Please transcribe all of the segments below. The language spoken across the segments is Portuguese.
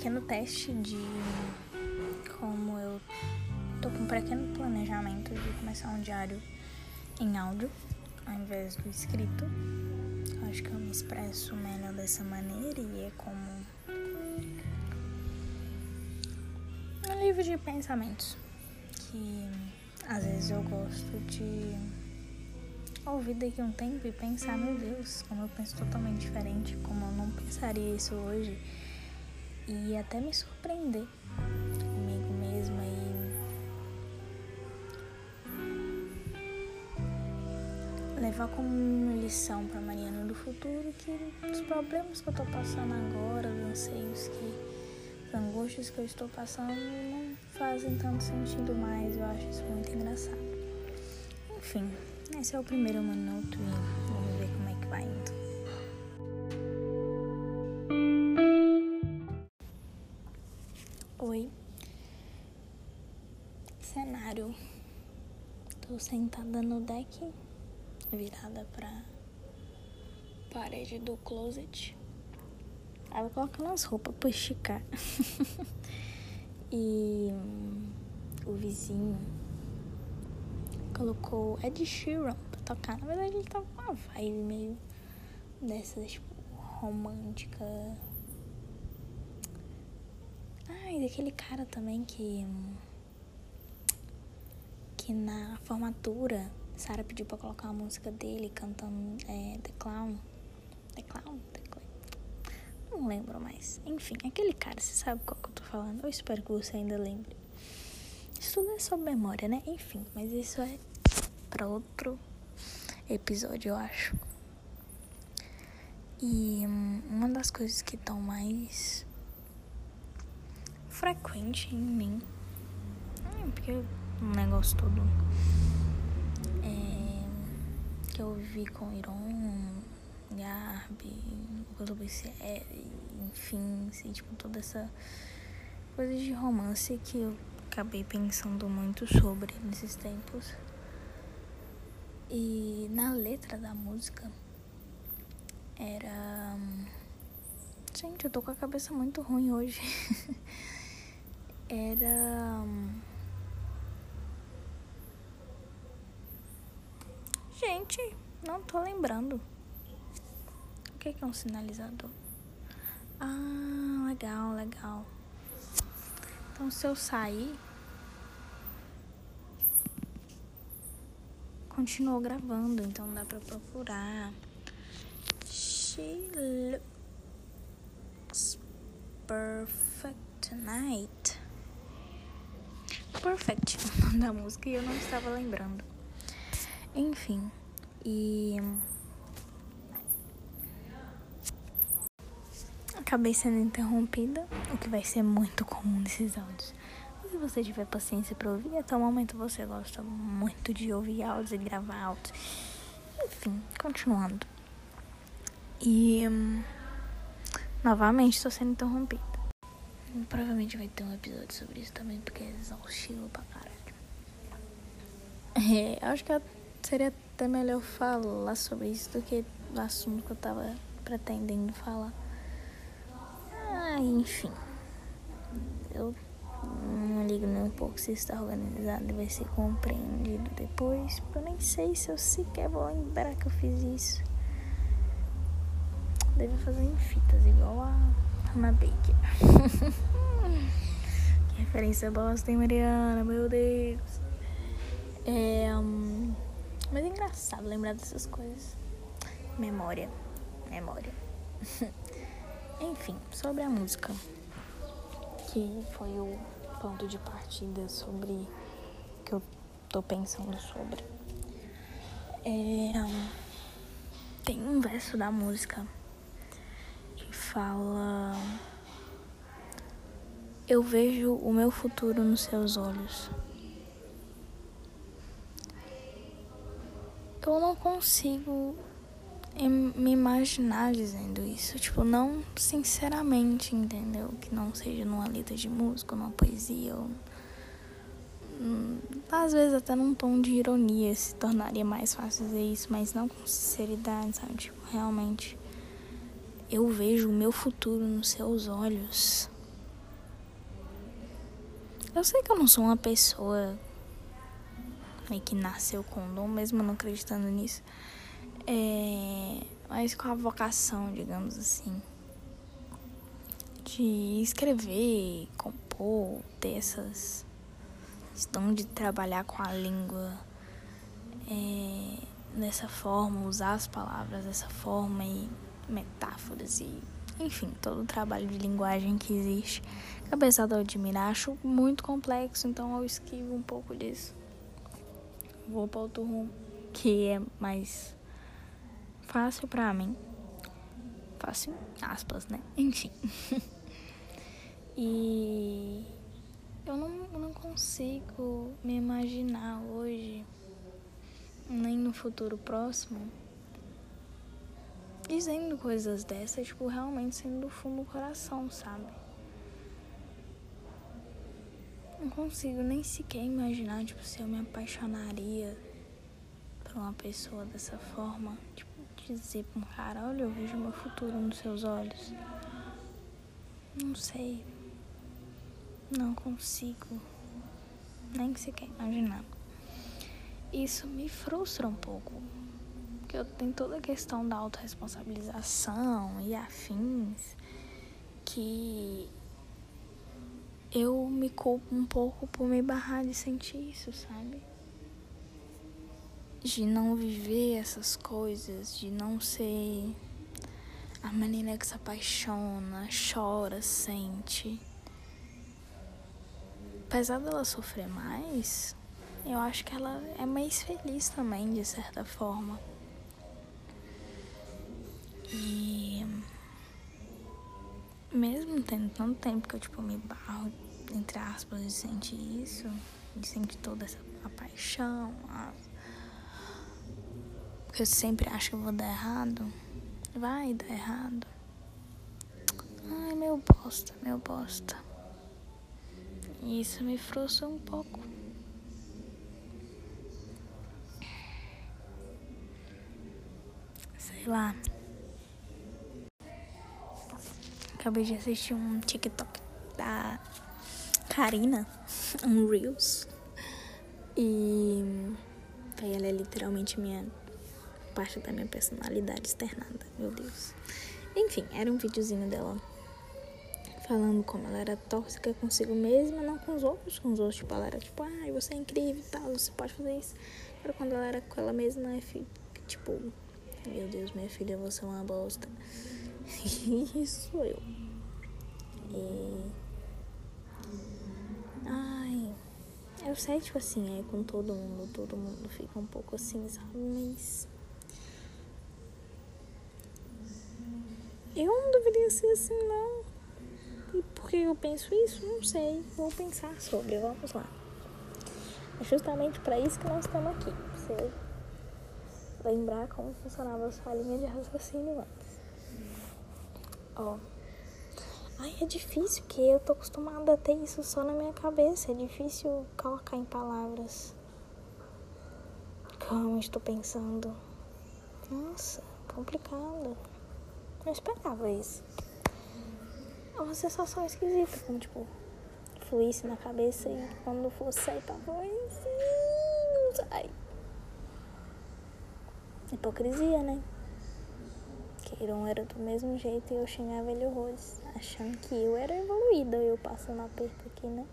pequeno teste de como eu tô com um pequeno planejamento de começar um diário em áudio ao invés do escrito. Acho que eu me expresso melhor dessa maneira e é como um livro de pensamentos que às vezes eu gosto de ouvir daqui a um tempo e pensar, meu Deus, como eu penso totalmente diferente, como eu não pensaria isso hoje e até me surpreender comigo mesma e levar como lição para Mariana do futuro que os problemas que eu tô passando agora, os anseios que as angústias que eu estou passando não fazem tanto sentido mais. Eu acho isso muito engraçado. Enfim, esse é o primeiro minuto e Oi. Cenário. Tô sentada no deck, virada pra parede do closet. Aí vou colocando as roupas pra esticar. e o vizinho colocou Ed Sheeran pra tocar. Na verdade, ele tava com uma vibe meio dessas, tipo, romântica. Ai, daquele cara também que. Que na formatura, Sarah pediu pra colocar a música dele cantando é, The Clown. The Clown? The Clown. Não lembro mais. Enfim, aquele cara, você sabe qual que eu tô falando? Eu espero que você ainda lembre. Isso tudo é sobre memória, né? Enfim, mas isso é para outro episódio, eu acho. E hum, uma das coisas que estão mais frequente em mim, hum, porque um negócio todo é, que eu vi com Iron, Garbi, Coisa enfim, assim, tipo, toda essa coisa de romance que eu acabei pensando muito sobre nesses tempos. E na letra da música era. Gente, eu tô com a cabeça muito ruim hoje. era. Gente, não tô lembrando. O que é um sinalizador? Ah, legal, legal. Então se eu sair continuou gravando, então dá pra procurar. She looks perfect tonight. Perfect, da música e eu não estava lembrando. Enfim, e. Acabei sendo interrompida, o que vai ser muito comum nesses áudios se você tiver paciência para ouvir, até o momento você gosta muito de ouvir áudios e gravar áudios. Enfim, continuando. E hum, novamente estou sendo interrompida. Provavelmente vai ter um episódio sobre isso também, porque é exaustivo pra caralho. É, acho que seria até melhor falar sobre isso do que o assunto que eu tava pretendendo falar. Ah, enfim. Eu não ligo nem um pouco se está organizado vai ser compreendido depois. Eu nem sei se eu sequer vou lembrar que eu fiz isso. Deve fazer em fitas, igual a Hannah Baker. que referência bosta, hein, Mariana? Meu Deus. É, um... Mas é engraçado lembrar dessas coisas. Memória. Memória. Enfim, sobre a música que foi o ponto de partida sobre que eu tô pensando sobre. É, tem um verso da música fala Eu vejo o meu futuro nos seus olhos. Eu não consigo me imaginar dizendo isso. Tipo, não sinceramente, entendeu? Que não seja numa letra de música, numa poesia. Ou... Hum, às vezes até num tom de ironia se tornaria mais fácil dizer isso, mas não com sinceridade, sabe? Tipo, realmente. Eu vejo o meu futuro nos seus olhos. Eu sei que eu não sou uma pessoa que nasceu com dom, mesmo não acreditando nisso. É, mas com a vocação, digamos assim, de escrever, compor, ter essas dom de trabalhar com a língua é, dessa forma, usar as palavras dessa forma e metáforas e enfim, todo o trabalho de linguagem que existe. Apesar de eu admirar, acho muito complexo, então eu esquivo um pouco disso. Vou para outro rumo, que é mais fácil para mim. Fácil, aspas, né? Enfim. e eu não, eu não consigo me imaginar hoje, nem no futuro próximo, dizendo coisas dessas, tipo, realmente sendo do fundo do coração, sabe? Não consigo nem sequer imaginar, tipo, se eu me apaixonaria por uma pessoa dessa forma. Tipo, dizer pra um cara, olha, eu vejo meu futuro nos seus olhos. Não sei. Não consigo. Nem sequer imaginar. Isso me frustra um pouco porque tenho toda a questão da autorresponsabilização e afins que eu me culpo um pouco por me barrar de sentir isso, sabe? De não viver essas coisas, de não ser a menina que se apaixona, chora, sente. Apesar dela sofrer mais, eu acho que ela é mais feliz também, de certa forma. E mesmo tendo tanto tempo que eu tipo me barro, entre aspas, de sentir isso, de sentir toda essa a paixão, a... porque eu sempre acho que eu vou dar errado. Vai dar errado. Ai, meu bosta, meu bosta. E isso me frustra um pouco. Sei lá. Acabei de assistir um TikTok da Karina, um Reels. E ela é literalmente minha parte da minha personalidade externada, meu Deus. Enfim, era um videozinho dela falando como ela era tóxica consigo mesma, não com os outros, com os outros, tipo, ela era tipo, ai, ah, você é incrível e tal, você pode fazer isso. Era quando ela era com ela mesma, tipo, meu Deus, minha filha, você é uma bosta. Isso eu. E... Ai, eu sei, tipo assim, é com todo mundo, todo mundo fica um pouco assim, sabe? Mas. Eu não deveria ser assim, não. E por que eu penso isso? Não sei. Vou pensar sobre, vamos lá. É justamente para isso que nós estamos aqui. Pra você lembrar como funcionava a sua linha de raciocínio antes. Ó. Ai, é difícil que eu tô acostumada a ter isso só na minha cabeça. É difícil colocar em palavras. Como estou pensando. Nossa, complicado. Não esperava isso. É uma sensação esquisita, como tipo, fluísse na cabeça e quando fosse sair pra não sai. Hipocrisia, né? Queiron era do mesmo jeito e eu xingava ele horrores, achando que eu era evoluída, eu passando aperto aqui, né?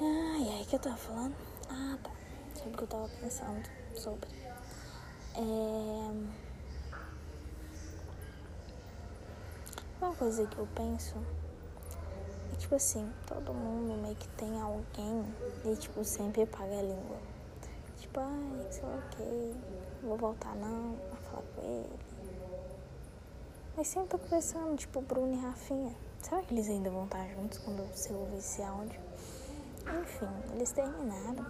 Ai, ai, que eu tava falando? Ah, tá. Sobre o que eu tava pensando sobre. É... Uma coisa que eu penso é tipo assim, todo mundo meio que tem alguém e tipo sempre paga a língua. Tipo, ai, sei lá o que, vou voltar não, falar com ele. Mas sempre tô conversando, tipo, Bruno e Rafinha. Será que eles ainda vão estar juntos quando você ouvir esse áudio? Enfim, eles terminaram.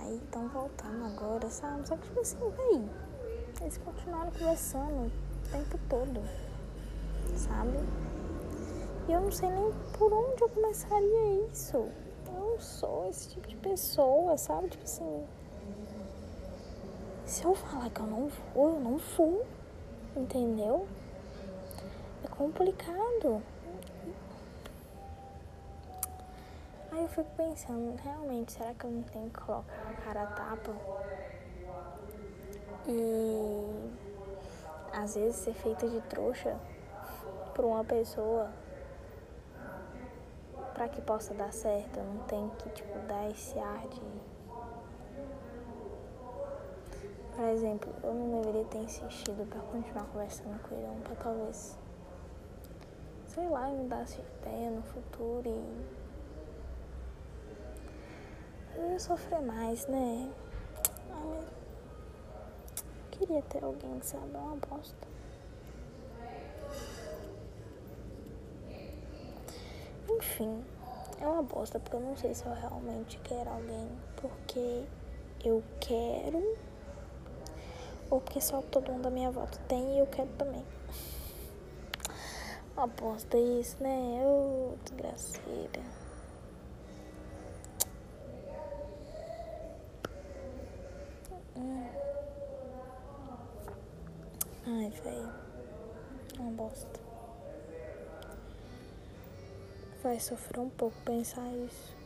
Aí estão voltando agora, sabe? Só que, tipo assim, véi, eles continuaram conversando o tempo todo, sabe? E eu não sei nem por onde eu começaria isso. Eu não sou esse tipo de pessoa, sabe? Tipo assim, se eu falar que eu não vou, eu não vou. Entendeu? É complicado. fico pensando, realmente, será que eu não tenho que colocar a cara a tapa? E às vezes ser feita de trouxa por uma pessoa para que possa dar certo, eu não tenho que tipo dar esse ar de Por exemplo, eu não deveria ter insistido para continuar conversando com ele, para talvez sei lá, mudasse de ideia no futuro e eu ia sofrer mais, né? Ah, queria ter alguém, sabe? É uma bosta. Enfim, é uma bosta porque eu não sei se eu realmente quero alguém porque eu quero ou porque só todo mundo da minha volta tem e eu quero também. Uma bosta isso, né? Ô, oh, desgraceira. Hum. Ai, velho. Uma bosta. Vai sofrer um pouco pensar isso.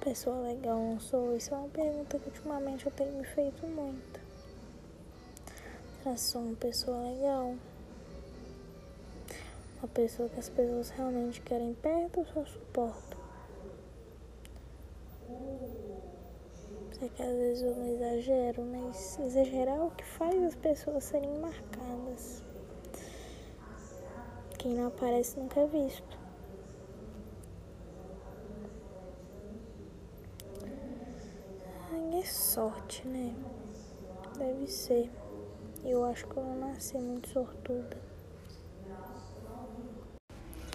Pessoa legal, não sou? Isso é uma pergunta que ultimamente eu tenho me feito muito. Será que sou uma pessoa legal? Uma pessoa que as pessoas realmente querem perto ou só suportam? Sei que às vezes eu não exagero, mas exagerar é o que faz as pessoas serem marcadas. Quem não aparece nunca é visto. Ai, é sorte, né? Deve ser. Eu acho que eu não nasci muito sortuda.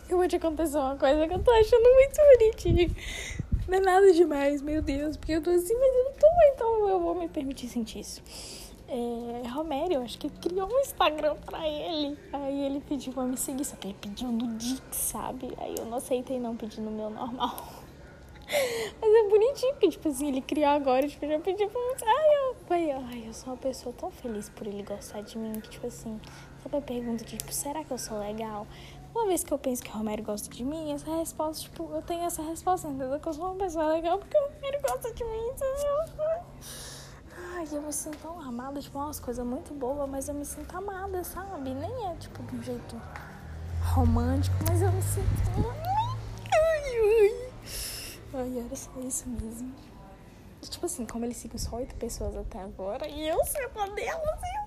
Eu vou te acontecer uma coisa que eu tô achando muito bonitinho. Não é nada demais, meu Deus, porque eu tô assim, mas eu não tô, então eu vou me permitir sentir isso é, Romério, acho que criou um Instagram pra ele. Aí ele pediu pra me seguir, só que ele pediu no Dix, sabe? Aí eu não aceitei não pedir no meu normal. Mas é bonitinho, porque, tipo assim, ele criou agora, tipo, já pediu pra mim. Ai, eu, ai, eu sou uma pessoa tão feliz por ele gostar de mim, que, tipo assim, sabe a pergunta tipo, será que eu sou legal? Uma vez que eu penso que o Romério gosta de mim, essa resposta, tipo, eu tenho essa resposta, entendeu? Que eu sou uma pessoa legal porque o Romério gosta de mim, entendeu? Ai, eu me sinto tão amada, tipo, umas coisas muito boas, mas eu me sinto amada, sabe? Nem é, tipo, de um jeito romântico, mas eu me sinto. Ai, era só isso mesmo. Tipo assim, como ele seguiu só oito pessoas até agora, e eu sou uma delas, Deus.